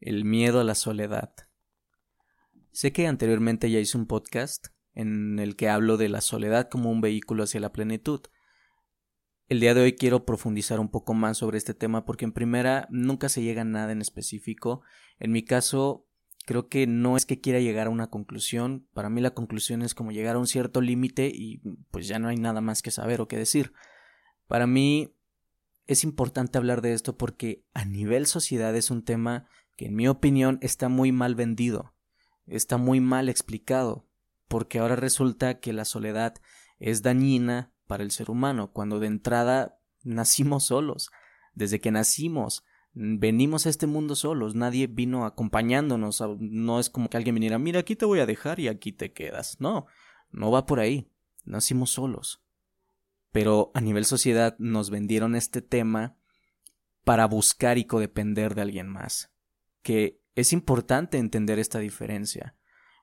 El miedo a la soledad. Sé que anteriormente ya hice un podcast en el que hablo de la soledad como un vehículo hacia la plenitud. El día de hoy quiero profundizar un poco más sobre este tema porque en primera nunca se llega a nada en específico. En mi caso, creo que no es que quiera llegar a una conclusión. Para mí la conclusión es como llegar a un cierto límite y pues ya no hay nada más que saber o que decir. Para mí es importante hablar de esto porque a nivel sociedad es un tema que en mi opinión está muy mal vendido, está muy mal explicado, porque ahora resulta que la soledad es dañina para el ser humano, cuando de entrada nacimos solos, desde que nacimos venimos a este mundo solos, nadie vino acompañándonos, no es como que alguien viniera, mira, aquí te voy a dejar y aquí te quedas, no, no va por ahí, nacimos solos. Pero a nivel sociedad nos vendieron este tema para buscar y codepender de alguien más. Que es importante entender esta diferencia.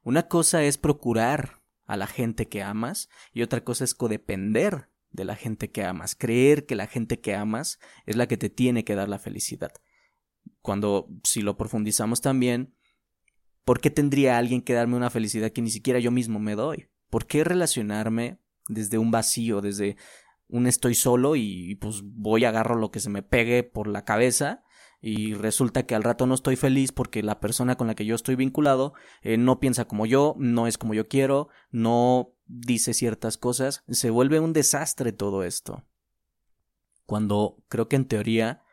Una cosa es procurar a la gente que amas y otra cosa es codepender de la gente que amas, creer que la gente que amas es la que te tiene que dar la felicidad. Cuando, si lo profundizamos también, ¿por qué tendría alguien que darme una felicidad que ni siquiera yo mismo me doy? ¿Por qué relacionarme desde un vacío, desde un estoy solo y pues voy agarro lo que se me pegue por la cabeza y resulta que al rato no estoy feliz porque la persona con la que yo estoy vinculado eh, no piensa como yo, no es como yo quiero, no dice ciertas cosas, se vuelve un desastre todo esto. Cuando creo que en teoría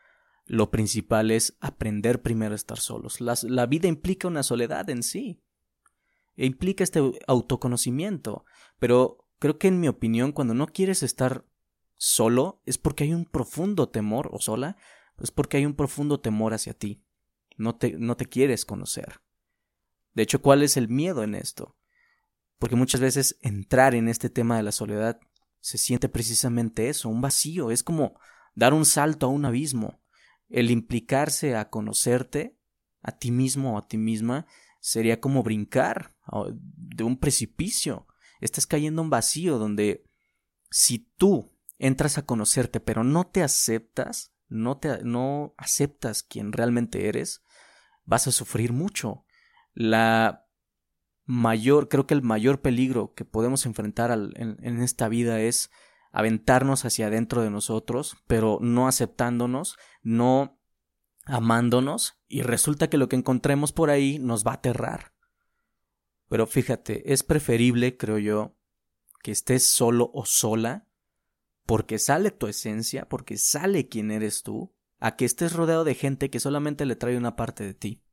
lo principal es aprender primero a estar solos. la vida implica una soledad en sí. E implica este autoconocimiento. Pero creo que en mi opinión, cuando no quieres estar solo es porque hay un profundo temor, o sola, es porque hay un profundo temor hacia ti. No te, no te quieres conocer. De hecho, ¿cuál es el miedo en esto? Porque muchas veces entrar en este tema de la soledad se siente precisamente eso, un vacío, es como dar un salto a un abismo. El implicarse a conocerte, a ti mismo o a ti misma, sería como brincar de un precipicio. Estás cayendo a un vacío donde si tú entras a conocerte, pero no te aceptas, no te no aceptas quien realmente eres, vas a sufrir mucho. La mayor, creo que el mayor peligro que podemos enfrentar en, en esta vida es aventarnos hacia adentro de nosotros, pero no aceptándonos, no amándonos, y resulta que lo que encontremos por ahí nos va a aterrar. Pero fíjate, es preferible, creo yo, que estés solo o sola porque sale tu esencia, porque sale quién eres tú, a que estés rodeado de gente que solamente le trae una parte de ti.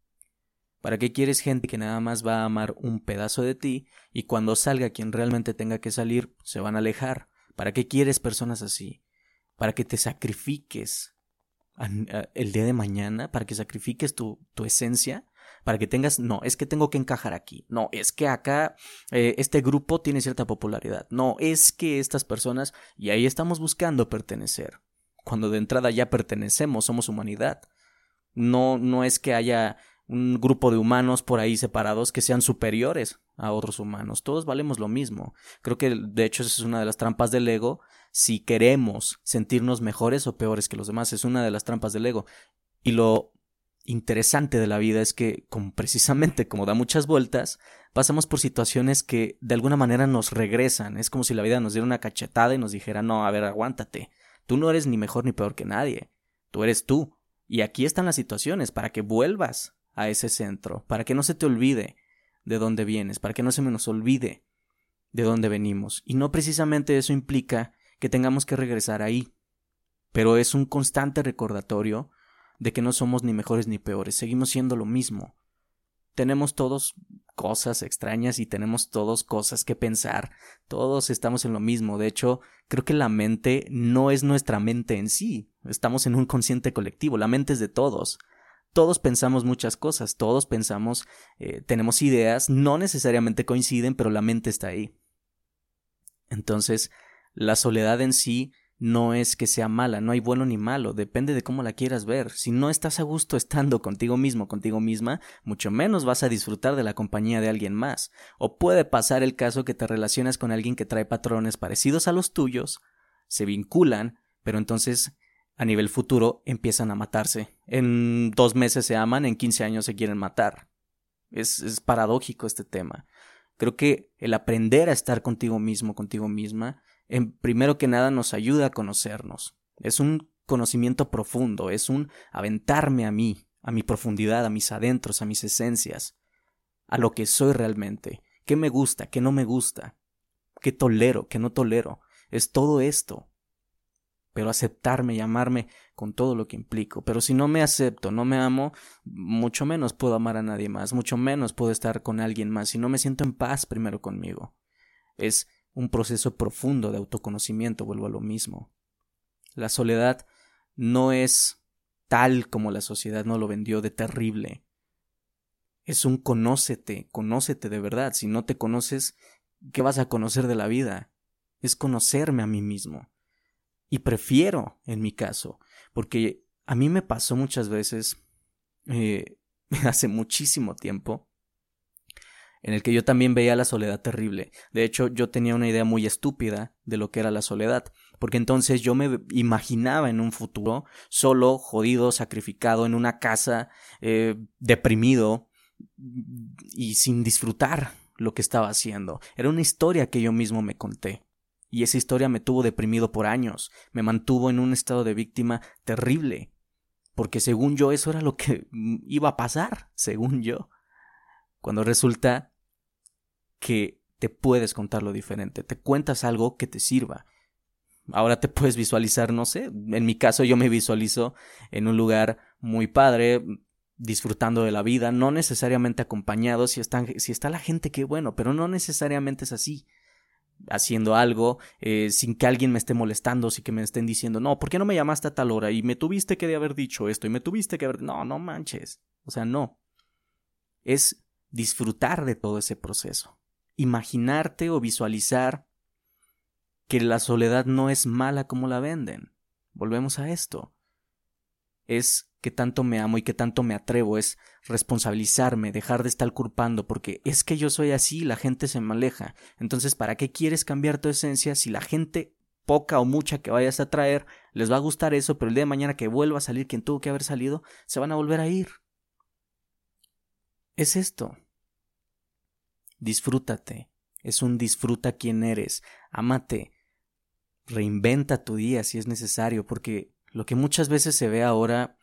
¿Para qué quieres gente que nada más va a amar un pedazo de ti y cuando salga quien realmente tenga que salir se van a alejar? ¿Para qué quieres personas así? ¿Para que te sacrifiques el día de mañana? ¿Para que sacrifiques tu, tu esencia? Para que tengas, no, es que tengo que encajar aquí, no, es que acá eh, este grupo tiene cierta popularidad, no, es que estas personas, y ahí estamos buscando pertenecer, cuando de entrada ya pertenecemos, somos humanidad, no, no es que haya un grupo de humanos por ahí separados que sean superiores a otros humanos. Todos valemos lo mismo. Creo que de hecho esa es una de las trampas del ego. Si queremos sentirnos mejores o peores que los demás, es una de las trampas del ego. Y lo interesante de la vida es que, como precisamente como da muchas vueltas, pasamos por situaciones que de alguna manera nos regresan. Es como si la vida nos diera una cachetada y nos dijera, no, a ver, aguántate. Tú no eres ni mejor ni peor que nadie. Tú eres tú. Y aquí están las situaciones para que vuelvas a ese centro, para que no se te olvide de dónde vienes, para que no se nos olvide de dónde venimos. Y no precisamente eso implica que tengamos que regresar ahí. Pero es un constante recordatorio de que no somos ni mejores ni peores, seguimos siendo lo mismo. Tenemos todos cosas extrañas y tenemos todos cosas que pensar, todos estamos en lo mismo, de hecho, creo que la mente no es nuestra mente en sí, estamos en un consciente colectivo, la mente es de todos. Todos pensamos muchas cosas, todos pensamos, eh, tenemos ideas, no necesariamente coinciden, pero la mente está ahí. Entonces, la soledad en sí no es que sea mala, no hay bueno ni malo, depende de cómo la quieras ver. Si no estás a gusto estando contigo mismo, contigo misma, mucho menos vas a disfrutar de la compañía de alguien más. O puede pasar el caso que te relacionas con alguien que trae patrones parecidos a los tuyos, se vinculan, pero entonces a nivel futuro empiezan a matarse. En dos meses se aman, en 15 años se quieren matar. Es, es paradójico este tema. Creo que el aprender a estar contigo mismo, contigo misma, en primero que nada nos ayuda a conocernos. Es un conocimiento profundo, es un aventarme a mí, a mi profundidad, a mis adentros, a mis esencias, a lo que soy realmente, qué me gusta, qué no me gusta, qué tolero, qué no tolero. Es todo esto pero aceptarme y amarme con todo lo que implico. Pero si no me acepto, no me amo, mucho menos puedo amar a nadie más, mucho menos puedo estar con alguien más si no me siento en paz primero conmigo. Es un proceso profundo de autoconocimiento, vuelvo a lo mismo. La soledad no es tal como la sociedad no lo vendió de terrible. Es un conócete, conócete de verdad. Si no te conoces, ¿qué vas a conocer de la vida? Es conocerme a mí mismo. Y prefiero, en mi caso, porque a mí me pasó muchas veces, eh, hace muchísimo tiempo, en el que yo también veía la soledad terrible. De hecho, yo tenía una idea muy estúpida de lo que era la soledad, porque entonces yo me imaginaba en un futuro solo, jodido, sacrificado, en una casa, eh, deprimido y sin disfrutar lo que estaba haciendo. Era una historia que yo mismo me conté. Y esa historia me tuvo deprimido por años, me mantuvo en un estado de víctima terrible, porque según yo eso era lo que iba a pasar, según yo, cuando resulta que te puedes contar lo diferente, te cuentas algo que te sirva. Ahora te puedes visualizar, no sé, en mi caso yo me visualizo en un lugar muy padre, disfrutando de la vida, no necesariamente acompañado, si, está la gente, qué bueno, pero no necesariamente es así haciendo algo eh, sin que alguien me esté molestando, sin que me estén diciendo, no, ¿por qué no me llamaste a tal hora? Y me tuviste que haber dicho esto y me tuviste que haber... No, no manches. O sea, no. Es disfrutar de todo ese proceso. Imaginarte o visualizar que la soledad no es mala como la venden. Volvemos a esto. Es que tanto me amo y que tanto me atrevo es responsabilizarme, dejar de estar culpando, porque es que yo soy así y la gente se me aleja. Entonces, ¿para qué quieres cambiar tu esencia si la gente poca o mucha que vayas a traer les va a gustar eso, pero el día de mañana que vuelva a salir quien tuvo que haber salido, se van a volver a ir? Es esto. Disfrútate. Es un disfruta quien eres. Ámate. Reinventa tu día si es necesario, porque lo que muchas veces se ve ahora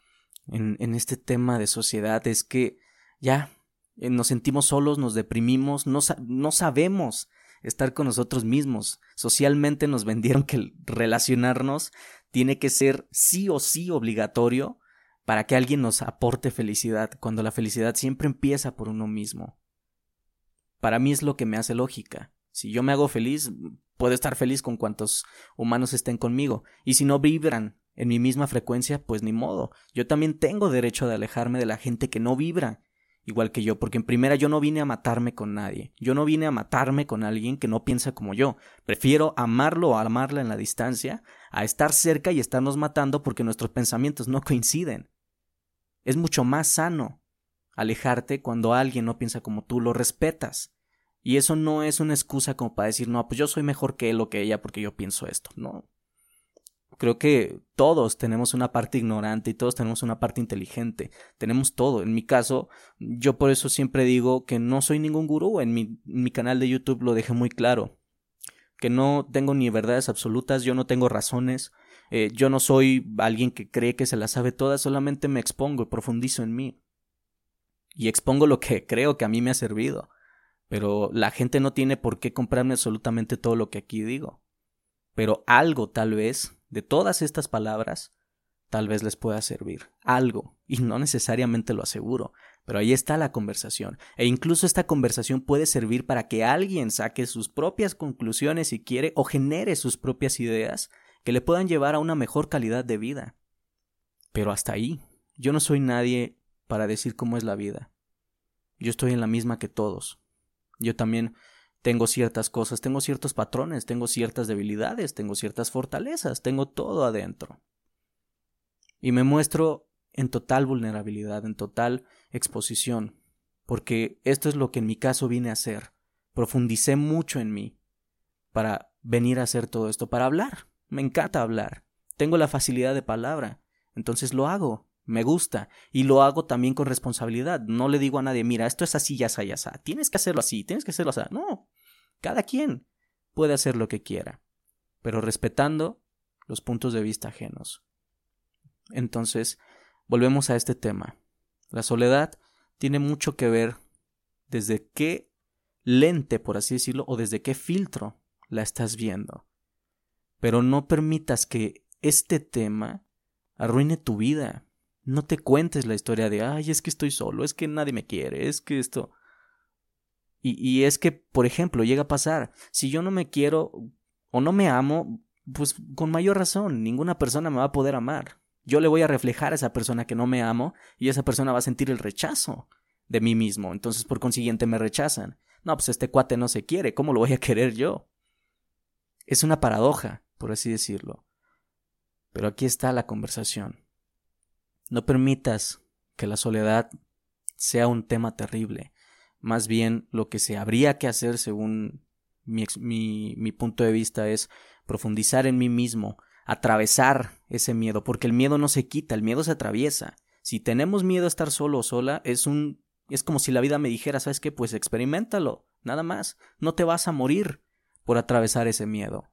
en, este tema de sociedad es que ya eh, nos sentimos solos, nos deprimimos, no, no sabemos estar con nosotros mismos. Socialmente nos vendieron que relacionarnos tiene que ser sí o sí obligatorio para que alguien nos aporte felicidad, cuando la felicidad siempre empieza por uno mismo. Para mí es lo que me hace lógica. Si yo me hago feliz, puedo estar feliz con cuantos humanos estén conmigo. Y si no vibran en mi misma frecuencia, pues ni modo. Yo también tengo derecho de alejarme de la gente que no vibra igual que yo, porque en primera yo no vine a matarme con nadie, yo no vine a matarme con alguien que no piensa como yo, prefiero amarlo o amarla en la distancia a estar cerca y estarnos matando porque nuestros pensamientos no coinciden. Es mucho más sano alejarte cuando alguien no piensa como tú, lo respetas. Y eso no es una excusa como para decir, no, pues yo soy mejor que él o que ella porque yo pienso esto. No, Creo que todos tenemos una parte ignorante y todos tenemos una parte inteligente. Tenemos todo. En mi caso, yo por eso siempre digo que no soy ningún gurú. En mi, canal de YouTube lo dejé muy claro. Que no tengo ni verdades absolutas, yo no tengo razones. Eh, yo no soy alguien que cree que se las sabe todas, solamente me expongo y profundizo en mí. Y expongo lo que creo que a mí me ha servido. Pero la gente no tiene por qué comprarme absolutamente todo lo que aquí digo. Pero algo tal vez de todas estas palabras, tal vez les pueda servir algo, y no necesariamente lo aseguro, pero ahí está la conversación, e incluso esta conversación puede servir para que alguien saque sus propias conclusiones si quiere o genere sus propias ideas que le puedan llevar a una mejor calidad de vida. Pero hasta ahí, yo no soy nadie para decir cómo es la vida. Yo estoy en la misma que todos. Yo también tengo ciertas cosas, tengo ciertos patrones, tengo ciertas debilidades, tengo ciertas fortalezas, tengo todo adentro. Y me muestro en total vulnerabilidad, en total exposición, porque esto es lo que en mi caso vine a hacer. Profundicé mucho en mí para venir a hacer todo esto, para hablar. Me encanta hablar. tengo la facilidad de palabra, entonces lo hago, me gusta y lo hago también con responsabilidad. No le digo a nadie, mira, esto es así, ya está, ya. Tienes que hacerlo así, tienes que hacerlo así. No, cada quien puede hacer lo que quiera, pero respetando los puntos de vista ajenos. Entonces, volvemos a este tema. La soledad tiene mucho que ver desde qué lente, por así decirlo, o desde qué filtro la estás viendo. Pero no permitas que este tema arruine tu vida. No te cuentes la historia de, ay, es que estoy solo, es que nadie me quiere, es que esto... Y, y es que, por ejemplo, llega a pasar, si yo no me quiero o no me amo, pues con mayor razón, ninguna persona me va a poder amar. Yo le voy a reflejar a esa persona que no me amo y esa persona va a sentir el rechazo de mí mismo. Entonces, por consiguiente, me rechazan. No, pues este cuate no se quiere, ¿cómo lo voy a querer yo? Es una paradoja, por así decirlo. Pero aquí está la conversación. No permitas que la soledad sea un tema terrible. Más bien lo que se habría que hacer según mi, mi, punto de vista es profundizar en mí mismo, atravesar ese miedo, porque el miedo no se quita, el miedo se atraviesa. Si tenemos miedo a estar solo o sola, es un es como si la vida me dijera, ¿sabes qué? Pues experimentalo, nada más. No te vas a morir por atravesar ese miedo.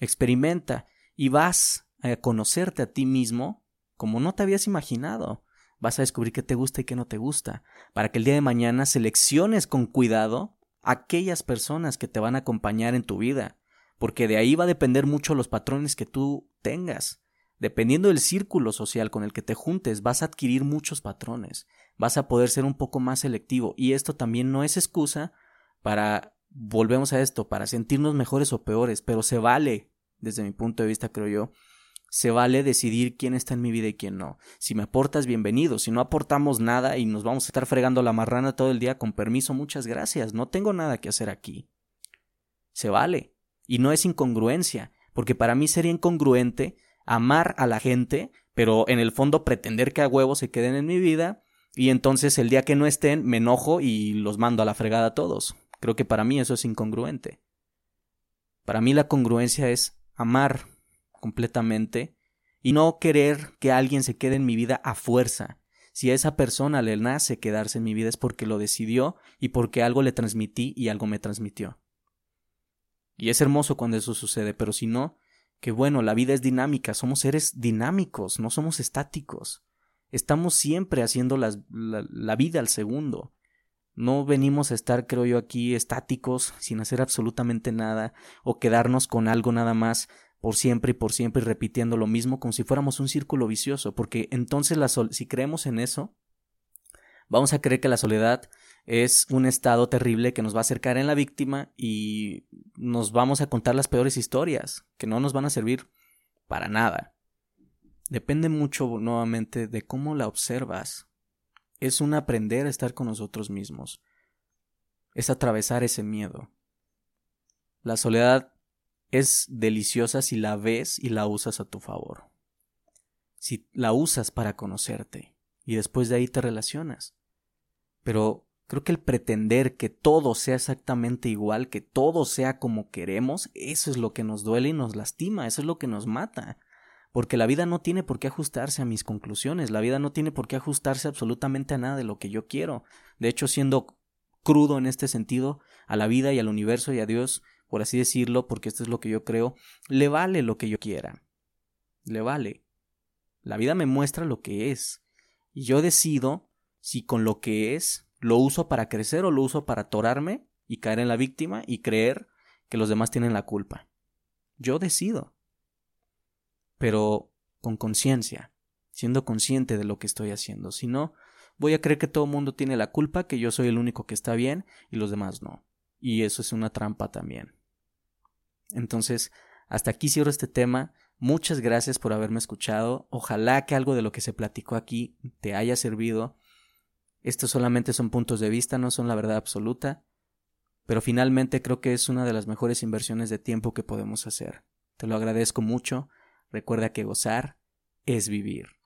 Experimenta y vas a conocerte a ti mismo como no te habías imaginado. Vas a descubrir qué te gusta y qué no te gusta, para que el día de mañana selecciones con cuidado aquellas personas que te van a acompañar en tu vida, porque de ahí va a depender mucho los patrones que tú tengas. Dependiendo del círculo social con el que te juntes, vas a adquirir muchos patrones, vas a poder ser un poco más selectivo y esto también no es excusa para, volvemos a esto, para sentirnos mejores o peores, pero se vale, desde mi punto de vista creo yo, se vale decidir quién está en mi vida y quién no. Si me aportas, bienvenido. Si no aportamos nada y nos vamos a estar fregando la marrana todo el día, con permiso, muchas gracias. No tengo nada que hacer aquí. Se vale. Y no es incongruencia, porque para mí sería incongruente amar a la gente, pero en el fondo pretender que a huevo se queden en mi vida, y entonces el día que no estén me enojo y los mando a la fregada a todos. Creo que para mí eso es incongruente. Para mí la congruencia es amar completamente y no querer que alguien se quede en mi vida a fuerza. Si a esa persona le nace quedarse en mi vida es porque lo decidió y porque algo le transmití y algo me transmitió. Y es hermoso cuando eso sucede, pero si no, que bueno, la vida es dinámica, somos seres dinámicos, no somos estáticos. Estamos siempre haciendo la, la, vida al segundo. No venimos a estar, creo yo, aquí estáticos, sin hacer absolutamente nada, o quedarnos con algo nada más por siempre y por siempre repitiendo lo mismo como si fuéramos un círculo vicioso, porque entonces la si creemos en eso, vamos a creer que la soledad es un estado terrible que nos va a acercar en la víctima y nos vamos a contar las peores historias, que no nos van a servir para nada. Depende mucho nuevamente de cómo la observas. Es un aprender a estar con nosotros mismos. Es atravesar ese miedo. La soledad es deliciosa si la ves y la usas a tu favor. Si la usas para conocerte y después de ahí te relacionas. Pero Creo que el pretender que todo sea exactamente igual, que todo sea como queremos, eso es lo que nos duele y nos lastima, eso es lo que nos mata. Porque la vida no tiene por qué ajustarse a mis conclusiones, la vida no tiene por qué ajustarse absolutamente a nada de lo que yo quiero. De hecho, siendo crudo en este sentido, a la vida y al universo y a Dios, por así decirlo, porque esto es lo que yo creo, le vale lo que yo quiera. Le vale. La vida me muestra lo que es. Y yo decido si con lo que es ¿Lo uso para crecer o lo uso para atorarme y caer en la víctima y creer que los demás tienen la culpa? Yo decido. Pero con conciencia, siendo consciente de lo que estoy haciendo. Si no, voy a creer que todo el mundo tiene la culpa, que yo soy el único que está bien y los demás no. Y eso es una trampa también. Entonces, hasta aquí cierro este tema. Muchas gracias por haberme escuchado. Ojalá que algo de lo que se platicó aquí te haya servido estos solamente son puntos de vista, no son la verdad absoluta, pero finalmente creo que es una de las mejores inversiones de tiempo que podemos hacer. Te lo agradezco mucho. Recuerda que gozar es vivir.